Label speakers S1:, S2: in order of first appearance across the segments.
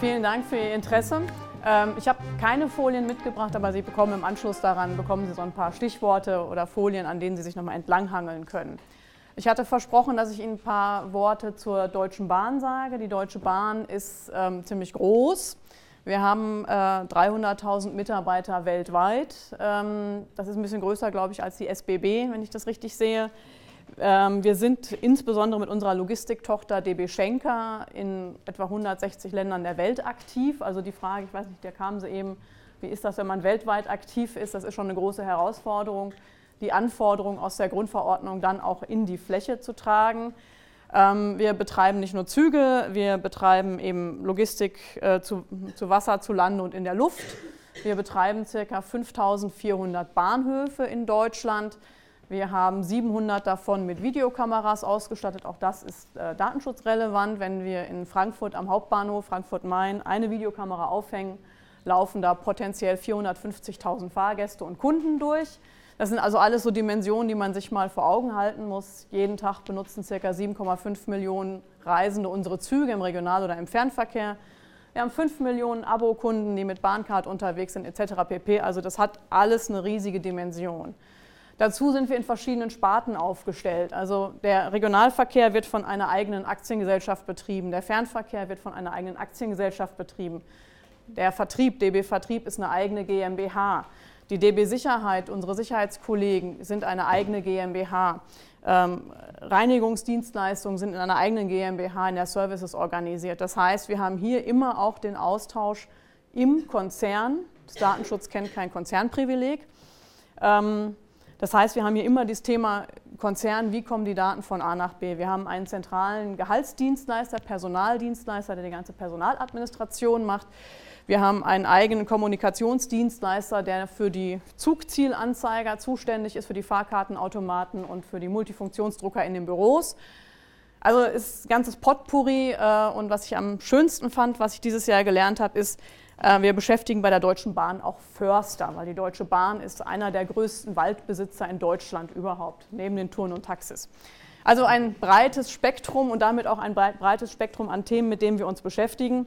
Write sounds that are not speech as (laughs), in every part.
S1: vielen Dank für Ihr Interesse. Ähm, ich habe keine Folien mitgebracht, aber Sie bekommen im Anschluss daran bekommen Sie so ein paar Stichworte oder Folien, an denen Sie sich nochmal entlanghangeln können. Ich hatte versprochen, dass ich Ihnen ein paar Worte zur Deutschen Bahn sage. Die Deutsche Bahn ist ähm, ziemlich groß. Wir haben äh, 300.000 Mitarbeiter weltweit. Ähm, das ist ein bisschen größer, glaube ich, als die SBB, wenn ich das richtig sehe. Ähm, wir sind insbesondere mit unserer Logistiktochter DB Schenker in etwa 160 Ländern der Welt aktiv. Also die Frage, ich weiß nicht, da kam sie eben, wie ist das, wenn man weltweit aktiv ist? Das ist schon eine große Herausforderung die Anforderungen aus der Grundverordnung dann auch in die Fläche zu tragen. Ähm, wir betreiben nicht nur Züge, wir betreiben eben Logistik äh, zu, zu Wasser, zu Lande und in der Luft. Wir betreiben ca. 5400 Bahnhöfe in Deutschland. Wir haben 700 davon mit Videokameras ausgestattet. Auch das ist äh, datenschutzrelevant. Wenn wir in Frankfurt am Hauptbahnhof Frankfurt-Main eine Videokamera aufhängen, laufen da potenziell 450.000 Fahrgäste und Kunden durch. Das sind also alles so Dimensionen, die man sich mal vor Augen halten muss. Jeden Tag benutzen ca. 7,5 Millionen Reisende unsere Züge im Regional- oder im Fernverkehr. Wir haben 5 Millionen Abokunden, die mit Bahncard unterwegs sind etc. pp. Also das hat alles eine riesige Dimension. Dazu sind wir in verschiedenen Sparten aufgestellt. Also der Regionalverkehr wird von einer eigenen Aktiengesellschaft betrieben, der Fernverkehr wird von einer eigenen Aktiengesellschaft betrieben. Der Vertrieb, DB Vertrieb, ist eine eigene GmbH. Die DB Sicherheit, unsere Sicherheitskollegen, sind eine eigene GmbH. Ähm, Reinigungsdienstleistungen sind in einer eigenen GmbH in der Services organisiert. Das heißt, wir haben hier immer auch den Austausch im Konzern. Das Datenschutz kennt kein Konzernprivileg. Ähm, das heißt, wir haben hier immer das Thema Konzern, wie kommen die Daten von A nach B. Wir haben einen zentralen Gehaltsdienstleister, Personaldienstleister, der die ganze Personaladministration macht. Wir haben einen eigenen Kommunikationsdienstleister, der für die Zugzielanzeiger zuständig ist, für die Fahrkartenautomaten und für die Multifunktionsdrucker in den Büros. Also ist ganzes Potpourri äh, und was ich am schönsten fand, was ich dieses Jahr gelernt habe, ist, wir beschäftigen bei der Deutschen Bahn auch Förster, weil die Deutsche Bahn ist einer der größten Waldbesitzer in Deutschland überhaupt, neben den Touren und Taxis. Also ein breites Spektrum und damit auch ein breites Spektrum an Themen, mit denen wir uns beschäftigen.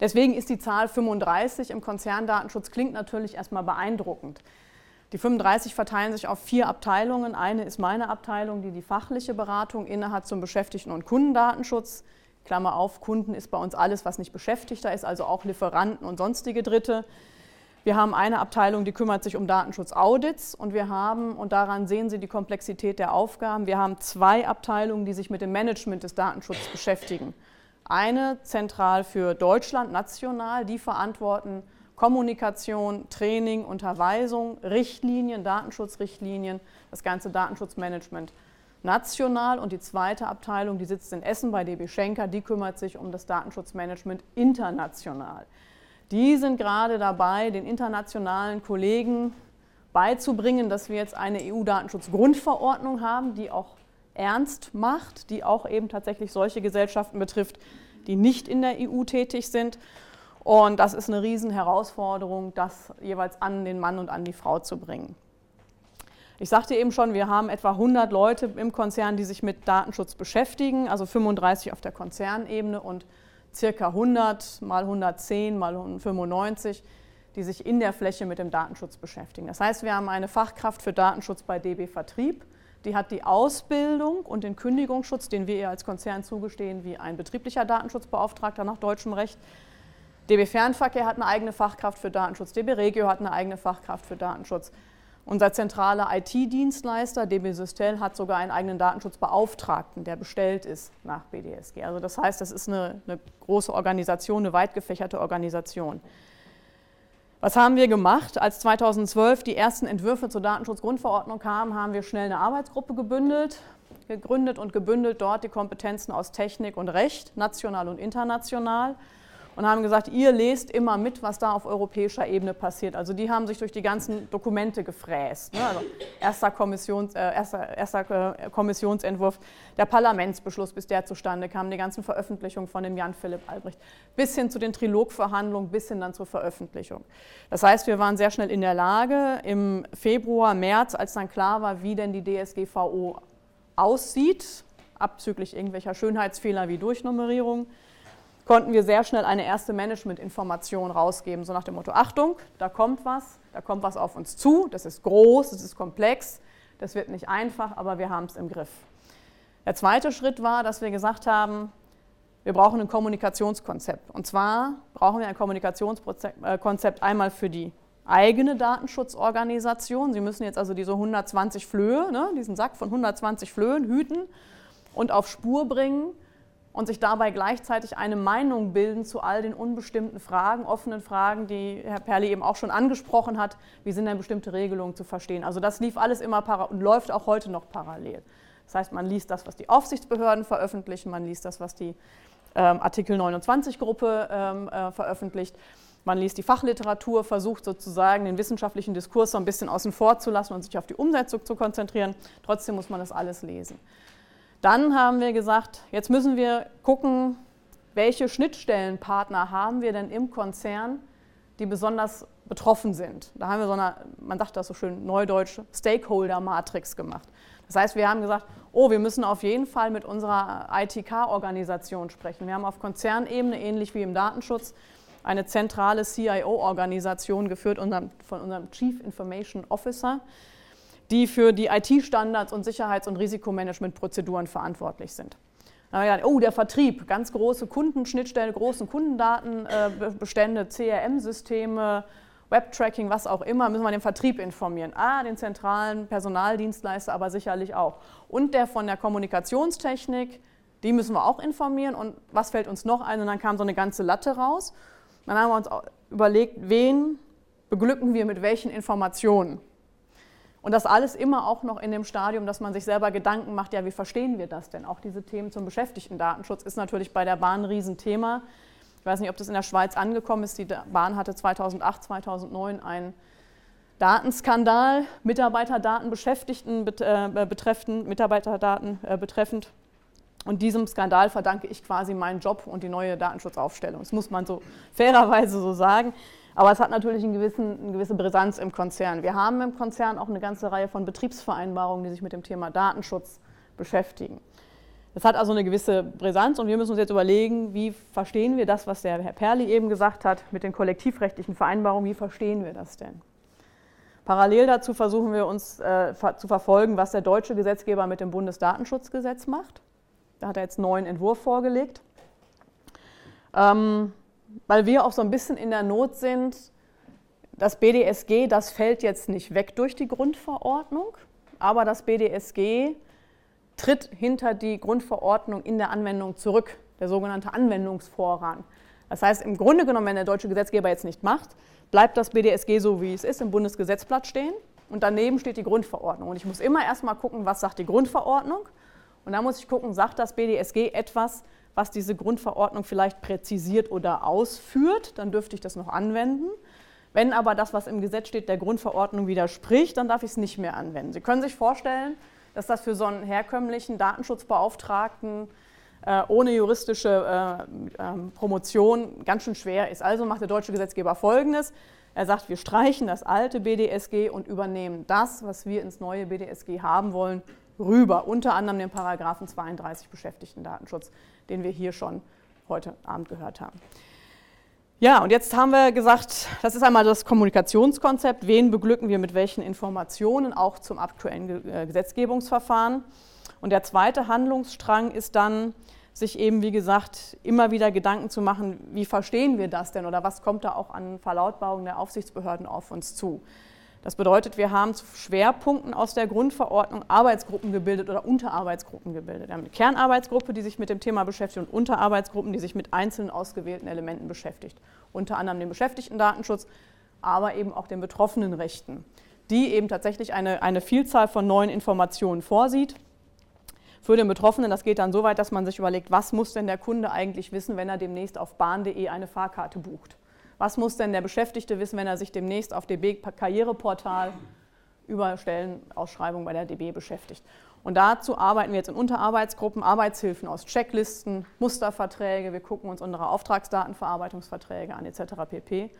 S1: Deswegen ist die Zahl 35 im Konzerndatenschutz klingt natürlich erstmal beeindruckend. Die 35 verteilen sich auf vier Abteilungen. Eine ist meine Abteilung, die die fachliche Beratung innehat zum Beschäftigten- und Kundendatenschutz. Klammer auf, Kunden ist bei uns alles, was nicht Beschäftigter ist, also auch Lieferanten und sonstige Dritte. Wir haben eine Abteilung, die kümmert sich um Datenschutzaudits und wir haben, und daran sehen Sie die Komplexität der Aufgaben, wir haben zwei Abteilungen, die sich mit dem Management des Datenschutzes beschäftigen. Eine zentral für Deutschland, national, die verantworten Kommunikation, Training, Unterweisung, Richtlinien, Datenschutzrichtlinien, das ganze Datenschutzmanagement national. Und die zweite Abteilung, die sitzt in Essen bei DB Schenker, die kümmert sich um das Datenschutzmanagement international. Die sind gerade dabei, den internationalen Kollegen beizubringen, dass wir jetzt eine EU-Datenschutzgrundverordnung haben, die auch ernst macht, die auch eben tatsächlich solche Gesellschaften betrifft, die nicht in der EU tätig sind. Und das ist eine Riesenherausforderung, das jeweils an den Mann und an die Frau zu bringen. Ich sagte eben schon, wir haben etwa 100 Leute im Konzern, die sich mit Datenschutz beschäftigen, also 35 auf der Konzernebene und circa 100 mal 110 mal 95, die sich in der Fläche mit dem Datenschutz beschäftigen. Das heißt, wir haben eine Fachkraft für Datenschutz bei DB Vertrieb, die hat die Ausbildung und den Kündigungsschutz, den wir ihr als Konzern zugestehen, wie ein betrieblicher Datenschutzbeauftragter nach deutschem Recht. DB Fernverkehr hat eine eigene Fachkraft für Datenschutz, DB Regio hat eine eigene Fachkraft für Datenschutz. Unser zentraler IT-Dienstleister, DB Systel, hat sogar einen eigenen Datenschutzbeauftragten, der bestellt ist nach BDSG. Also das heißt, das ist eine, eine große Organisation, eine weit gefächerte Organisation. Was haben wir gemacht? Als 2012 die ersten Entwürfe zur Datenschutzgrundverordnung kamen, haben wir schnell eine Arbeitsgruppe gebündelt, gegründet und gebündelt dort die Kompetenzen aus Technik und Recht, national und international und haben gesagt, ihr lest immer mit, was da auf europäischer Ebene passiert. Also die haben sich durch die ganzen Dokumente gefräst. Ne? Also erster, Kommissions, äh, erster, erster äh, Kommissionsentwurf, der Parlamentsbeschluss, bis der zustande kam, die ganzen Veröffentlichungen von dem Jan Philipp Albrecht, bis hin zu den Trilogverhandlungen, bis hin dann zur Veröffentlichung. Das heißt, wir waren sehr schnell in der Lage, im Februar, März, als dann klar war, wie denn die DSGVO aussieht, abzüglich irgendwelcher Schönheitsfehler wie Durchnummerierung, konnten wir sehr schnell eine erste Management-Information rausgeben, so nach dem Motto, Achtung, da kommt was, da kommt was auf uns zu, das ist groß, das ist komplex, das wird nicht einfach, aber wir haben es im Griff. Der zweite Schritt war, dass wir gesagt haben, wir brauchen ein Kommunikationskonzept. Und zwar brauchen wir ein Kommunikationskonzept einmal für die eigene Datenschutzorganisation. Sie müssen jetzt also diese 120 Flöhe, ne, diesen Sack von 120 Flöhen hüten und auf Spur bringen und sich dabei gleichzeitig eine Meinung bilden zu all den unbestimmten Fragen, offenen Fragen, die Herr Perli eben auch schon angesprochen hat. Wie sind denn bestimmte Regelungen zu verstehen? Also das lief alles immer und läuft auch heute noch parallel. Das heißt, man liest das, was die Aufsichtsbehörden veröffentlichen, man liest das, was die ähm, Artikel 29-Gruppe ähm, äh, veröffentlicht. Man liest die Fachliteratur, versucht sozusagen den wissenschaftlichen Diskurs so ein bisschen außen vor zu lassen und sich auf die Umsetzung zu konzentrieren. Trotzdem muss man das alles lesen. Dann haben wir gesagt, jetzt müssen wir gucken, welche Schnittstellenpartner haben wir denn im Konzern, die besonders betroffen sind. Da haben wir so eine, man sagt das so schön neudeutsch, Stakeholder-Matrix gemacht. Das heißt, wir haben gesagt, oh, wir müssen auf jeden Fall mit unserer ITK-Organisation sprechen. Wir haben auf Konzernebene, ähnlich wie im Datenschutz, eine zentrale CIO-Organisation geführt von unserem Chief Information Officer die für die IT-Standards und Sicherheits- und Risikomanagementprozeduren verantwortlich sind. Oh, der Vertrieb, ganz große Kundenschnittstellen, große Kundendatenbestände, CRM-Systeme, Webtracking, was auch immer, müssen wir den Vertrieb informieren. Ah, den zentralen Personaldienstleister aber sicherlich auch. Und der von der Kommunikationstechnik, die müssen wir auch informieren. Und was fällt uns noch ein? Und dann kam so eine ganze Latte raus. Dann haben wir uns überlegt, wen beglücken wir mit welchen Informationen. Und das alles immer auch noch in dem Stadium, dass man sich selber Gedanken macht, ja, wie verstehen wir das denn? Auch diese Themen zum Beschäftigten-Datenschutz ist natürlich bei der Bahn ein Riesenthema. Ich weiß nicht, ob das in der Schweiz angekommen ist. Die Bahn hatte 2008, 2009 einen Datenskandal, Mitarbeiterdaten Beschäftigten äh, betreffend, Mitarbeiterdaten äh, betreffend. Und diesem Skandal verdanke ich quasi meinen Job und die neue Datenschutzaufstellung. Das muss man so fairerweise so sagen. Aber es hat natürlich einen gewissen, eine gewisse Brisanz im Konzern. Wir haben im Konzern auch eine ganze Reihe von Betriebsvereinbarungen, die sich mit dem Thema Datenschutz beschäftigen. Das hat also eine gewisse Brisanz und wir müssen uns jetzt überlegen, wie verstehen wir das, was der Herr Perli eben gesagt hat, mit den kollektivrechtlichen Vereinbarungen, wie verstehen wir das denn? Parallel dazu versuchen wir uns äh, zu verfolgen, was der deutsche Gesetzgeber mit dem Bundesdatenschutzgesetz macht. Da hat er jetzt einen neuen Entwurf vorgelegt. Ähm, weil wir auch so ein bisschen in der Not sind, das BDSG, das fällt jetzt nicht weg durch die Grundverordnung, aber das BDSG tritt hinter die Grundverordnung in der Anwendung zurück, der sogenannte Anwendungsvorrang. Das heißt, im Grunde genommen, wenn der deutsche Gesetzgeber jetzt nicht macht, bleibt das BDSG so, wie es ist, im Bundesgesetzblatt stehen und daneben steht die Grundverordnung. Und ich muss immer erstmal gucken, was sagt die Grundverordnung und dann muss ich gucken, sagt das BDSG etwas, was diese Grundverordnung vielleicht präzisiert oder ausführt, dann dürfte ich das noch anwenden. Wenn aber das, was im Gesetz steht, der Grundverordnung widerspricht, dann darf ich es nicht mehr anwenden. Sie können sich vorstellen, dass das für so einen herkömmlichen Datenschutzbeauftragten äh, ohne juristische äh, äh, Promotion ganz schön schwer ist. Also macht der deutsche Gesetzgeber Folgendes. Er sagt, wir streichen das alte BDSG und übernehmen das, was wir ins neue BDSG haben wollen, rüber. Unter anderem den Paragraphen 32 Beschäftigten-Datenschutz den wir hier schon heute Abend gehört haben. Ja, und jetzt haben wir gesagt, das ist einmal das Kommunikationskonzept. Wen beglücken wir mit welchen Informationen, auch zum aktuellen äh, Gesetzgebungsverfahren. Und der zweite Handlungsstrang ist dann, sich eben, wie gesagt, immer wieder Gedanken zu machen, wie verstehen wir das denn oder was kommt da auch an Verlautbarungen der Aufsichtsbehörden auf uns zu. Das bedeutet, wir haben zu Schwerpunkten aus der Grundverordnung Arbeitsgruppen gebildet oder Unterarbeitsgruppen gebildet. Wir haben eine Kernarbeitsgruppe, die sich mit dem Thema beschäftigt und Unterarbeitsgruppen, die sich mit einzelnen ausgewählten Elementen beschäftigt. Unter anderem dem Beschäftigtendatenschutz, aber eben auch den Betroffenenrechten, die eben tatsächlich eine, eine Vielzahl von neuen Informationen vorsieht. Für den Betroffenen, das geht dann so weit, dass man sich überlegt, was muss denn der Kunde eigentlich wissen, wenn er demnächst auf bahn.de eine Fahrkarte bucht. Was muss denn der Beschäftigte wissen, wenn er sich demnächst auf DB Karriereportal über Stellenausschreibungen bei der DB beschäftigt? Und dazu arbeiten wir jetzt in Unterarbeitsgruppen, Arbeitshilfen aus Checklisten, Musterverträge, wir gucken uns unsere Auftragsdatenverarbeitungsverträge an etc. pp.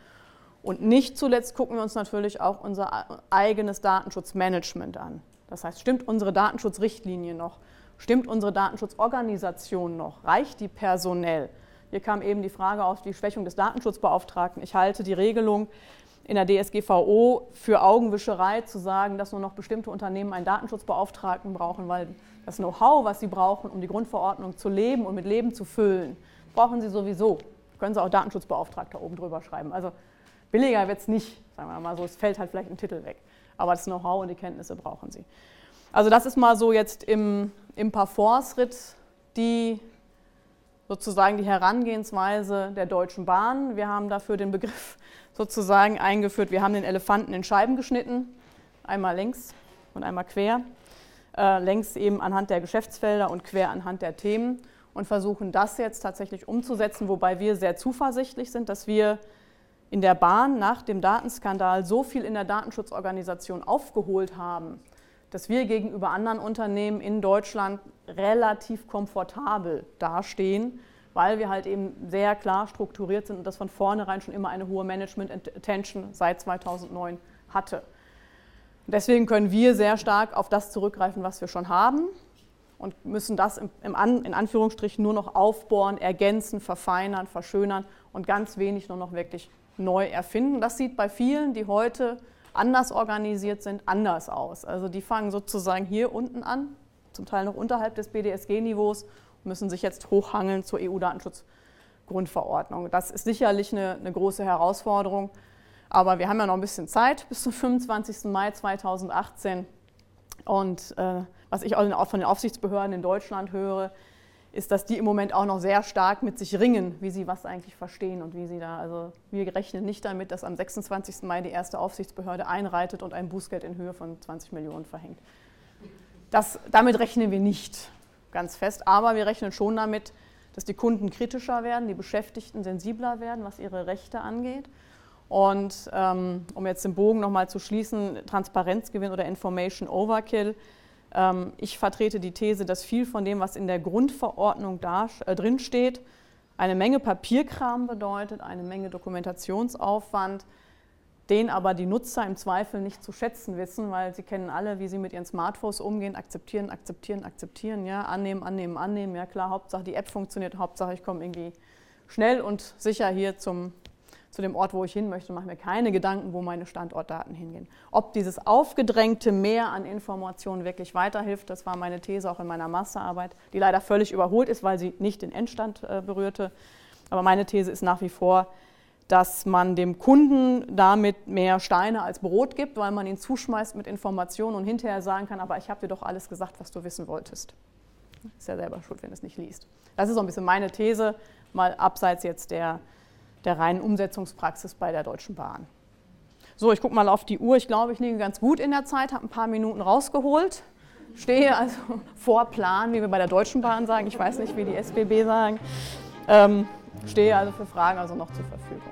S1: Und nicht zuletzt gucken wir uns natürlich auch unser eigenes Datenschutzmanagement an. Das heißt, stimmt unsere Datenschutzrichtlinie noch? Stimmt unsere Datenschutzorganisation noch? Reicht die personell? Hier kam eben die Frage auf die Schwächung des Datenschutzbeauftragten. Ich halte die Regelung in der DSGVO für Augenwischerei zu sagen, dass nur noch bestimmte Unternehmen einen Datenschutzbeauftragten brauchen, weil das Know-how, was sie brauchen, um die Grundverordnung zu leben und mit Leben zu füllen, brauchen sie sowieso. Können sie auch Datenschutzbeauftragter oben drüber schreiben. Also billiger wird es nicht, sagen wir mal so, es fällt halt vielleicht ein Titel weg. Aber das Know-how und die Kenntnisse brauchen sie. Also das ist mal so jetzt im, im Parforce-Ritt die sozusagen die Herangehensweise der Deutschen Bahn. Wir haben dafür den Begriff sozusagen eingeführt, wir haben den Elefanten in Scheiben geschnitten, einmal längs und einmal quer. Äh, längs eben anhand der Geschäftsfelder und quer anhand der Themen und versuchen das jetzt tatsächlich umzusetzen, wobei wir sehr zuversichtlich sind, dass wir in der Bahn nach dem Datenskandal so viel in der Datenschutzorganisation aufgeholt haben, dass wir gegenüber anderen Unternehmen in Deutschland relativ komfortabel dastehen, weil wir halt eben sehr klar strukturiert sind und das von vornherein schon immer eine hohe Management-Attention seit 2009 hatte. Deswegen können wir sehr stark auf das zurückgreifen, was wir schon haben und müssen das im, An, in Anführungsstrichen nur noch aufbohren, ergänzen, verfeinern, verschönern und ganz wenig nur noch wirklich neu erfinden. Das sieht bei vielen, die heute anders organisiert sind, anders aus. Also die fangen sozusagen hier unten an, zum Teil noch unterhalb des BDSG-Niveaus, müssen sich jetzt hochhangeln zur EU-Datenschutzgrundverordnung. Das ist sicherlich eine, eine, große Herausforderung, aber wir haben ja noch ein bisschen Zeit bis zum 25. Mai 2018. Und äh, was ich auch von den Aufsichtsbehörden in Deutschland höre, ist, dass die im Moment auch noch sehr stark mit sich ringen, wie sie was eigentlich verstehen und wie sie da, also wir rechnen nicht damit, dass am 26. Mai die erste Aufsichtsbehörde einreitet und ein Bußgeld in Höhe von 20 Millionen verhängt. Das, damit rechnen wir nicht ganz fest, aber wir rechnen schon damit, dass die Kunden kritischer werden, die Beschäftigten sensibler werden, was ihre Rechte angeht. Und ähm, um jetzt den Bogen nochmal zu schließen, Transparenzgewinn oder Information Overkill, ich vertrete die These, dass viel von dem, was in der Grundverordnung da, äh, drin steht, eine Menge Papierkram bedeutet, eine Menge Dokumentationsaufwand, den aber die Nutzer im Zweifel nicht zu schätzen wissen, weil sie kennen alle, wie sie mit ihren Smartphones umgehen, akzeptieren, akzeptieren, akzeptieren, ja, annehmen, annehmen, annehmen, ja klar, Hauptsache die App funktioniert, Hauptsache ich komme irgendwie schnell und sicher hier zum zu dem Ort, wo ich hin möchte mache mir keine Gedanken, wo meine Standortdaten hingehen. Ob dieses aufgedrängte Mehr an Informationen wirklich weiterhilft, das war meine These auch in meiner Masterarbeit, die leider völlig überholt ist, weil sie nicht den Endstand äh, berührte. Aber meine These ist nach wie vor, dass man dem Kunden damit mehr Steine als Brot gibt, weil man ihn zuschmeißt mit Informationen und hinterher sagen kann, aber ich habe dir doch alles gesagt, was du wissen wolltest. Ist ja selber schuld, wenn es nicht liest. Das ist so ein bisschen meine These, mal abseits jetzt der der reinen Umsetzungspraxis bei der Deutschen Bahn. So, ich gucke mal auf die Uhr. Ich glaube, ich liege ganz gut in der Zeit, habe ein paar Minuten rausgeholt. Stehe also (laughs) vor Plan, wie wir bei der Deutschen Bahn sagen. Ich weiß nicht, wie die SBB sagen. Ähm, stehe also für Fragen also noch zur Verfügung.